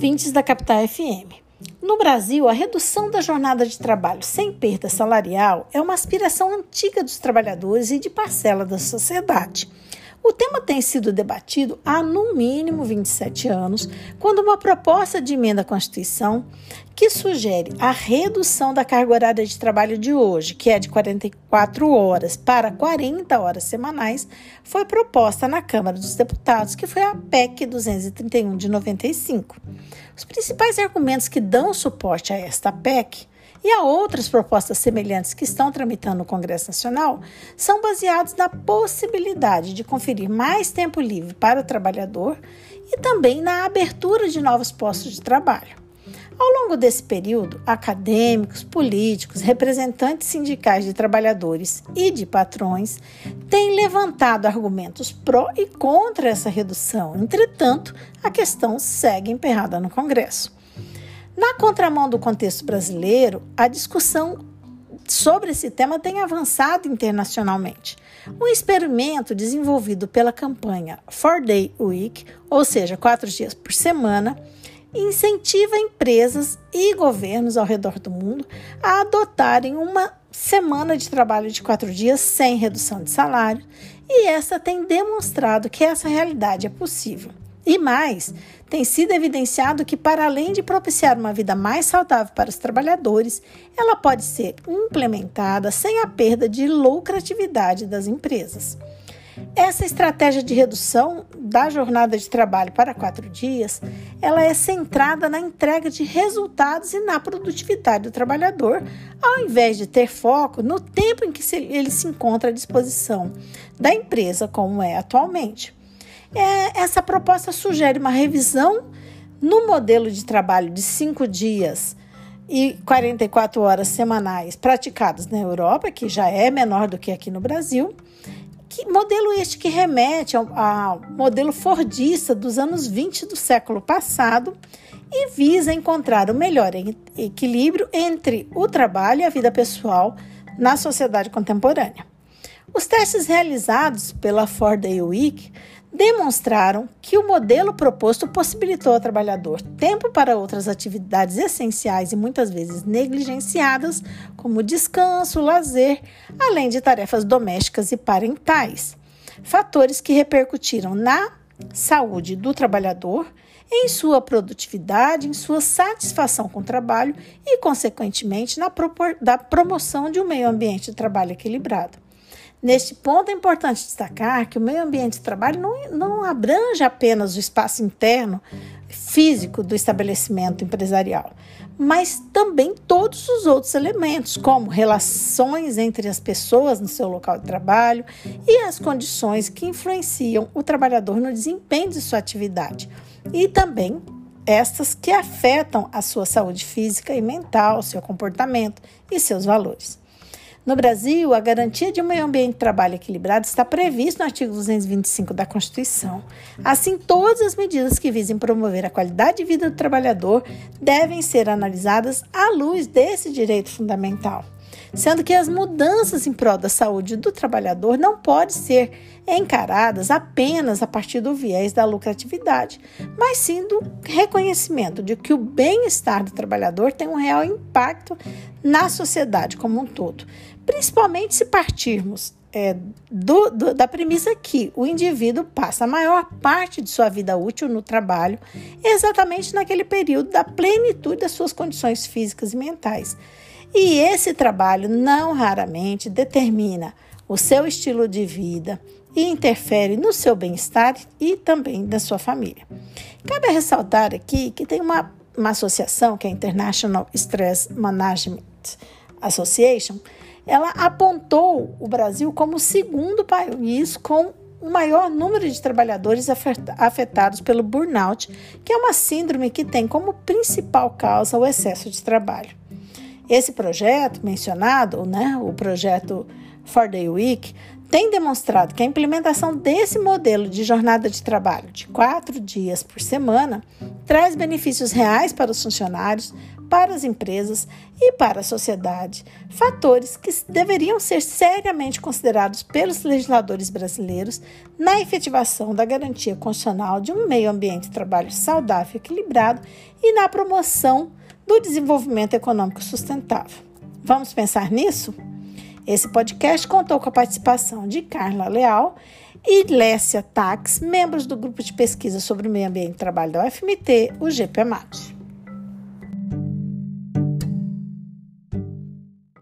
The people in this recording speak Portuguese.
ouvintes da Capital FM. No Brasil, a redução da jornada de trabalho sem perda salarial é uma aspiração antiga dos trabalhadores e de parcela da sociedade. O tema tem sido debatido há no mínimo 27 anos, quando uma proposta de emenda à Constituição que sugere a redução da carga horária de trabalho de hoje, que é de 44 horas para 40 horas semanais, foi proposta na Câmara dos Deputados, que foi a PEC 231 de 95. Os principais argumentos que dão suporte a esta PEC e a outras propostas semelhantes que estão tramitando no Congresso Nacional são baseados na possibilidade de conferir mais tempo livre para o trabalhador e também na abertura de novos postos de trabalho. Ao longo desse período, acadêmicos, políticos, representantes sindicais de trabalhadores e de patrões têm levantado argumentos pró e contra essa redução. Entretanto, a questão segue emperrada no Congresso. Na contramão do contexto brasileiro, a discussão sobre esse tema tem avançado internacionalmente. Um experimento desenvolvido pela campanha Four Day Week, ou seja, quatro dias por semana, incentiva empresas e governos ao redor do mundo a adotarem uma semana de trabalho de quatro dias sem redução de salário, e essa tem demonstrado que essa realidade é possível. E mais, tem sido evidenciado que, para além de propiciar uma vida mais saudável para os trabalhadores, ela pode ser implementada sem a perda de lucratividade das empresas. Essa estratégia de redução da jornada de trabalho para quatro dias, ela é centrada na entrega de resultados e na produtividade do trabalhador, ao invés de ter foco no tempo em que ele se encontra à disposição da empresa, como é atualmente é, essa proposta sugere uma revisão no modelo de trabalho de cinco dias e 44 horas semanais praticados na Europa, que já é menor do que aqui no Brasil. Que modelo este que remete ao, ao modelo fordista dos anos 20 do século passado e visa encontrar o melhor equilíbrio entre o trabalho e a vida pessoal na sociedade contemporânea. Os testes realizados pela Ford Week demonstraram que o modelo proposto possibilitou ao trabalhador tempo para outras atividades essenciais e muitas vezes negligenciadas, como descanso, lazer, além de tarefas domésticas e parentais. Fatores que repercutiram na saúde do trabalhador, em sua produtividade, em sua satisfação com o trabalho e, consequentemente, na da promoção de um meio ambiente de trabalho equilibrado. Neste ponto é importante destacar que o meio ambiente de trabalho não, não abrange apenas o espaço interno físico do estabelecimento empresarial, mas também todos os outros elementos, como relações entre as pessoas no seu local de trabalho e as condições que influenciam o trabalhador no desempenho de sua atividade, e também estas que afetam a sua saúde física e mental, seu comportamento e seus valores. No Brasil, a garantia de um meio ambiente de trabalho equilibrado está prevista no artigo 225 da Constituição. Assim, todas as medidas que visem promover a qualidade de vida do trabalhador devem ser analisadas à luz desse direito fundamental sendo que as mudanças em prol da saúde do trabalhador não podem ser encaradas apenas a partir do viés da lucratividade, mas sim do reconhecimento de que o bem-estar do trabalhador tem um real impacto na sociedade como um todo, principalmente se partirmos é, do, do, da premissa que o indivíduo passa a maior parte de sua vida útil no trabalho, exatamente naquele período da plenitude das suas condições físicas e mentais. E esse trabalho não raramente determina o seu estilo de vida e interfere no seu bem-estar e também da sua família. Cabe ressaltar aqui que tem uma, uma associação, que é a International Stress Management Association, ela apontou o Brasil como o segundo país com o maior número de trabalhadores afetados pelo burnout, que é uma síndrome que tem como principal causa o excesso de trabalho. Esse projeto mencionado, né, o projeto For Day Week, tem demonstrado que a implementação desse modelo de jornada de trabalho de quatro dias por semana traz benefícios reais para os funcionários, para as empresas e para a sociedade, fatores que deveriam ser seriamente considerados pelos legisladores brasileiros na efetivação da garantia constitucional de um meio ambiente de trabalho saudável e equilibrado e na promoção do desenvolvimento econômico sustentável. Vamos pensar nisso? Esse podcast contou com a participação de Carla Leal e Lécia Tax, membros do grupo de pesquisa sobre o meio ambiente e trabalho da UFMT, o GPMAT.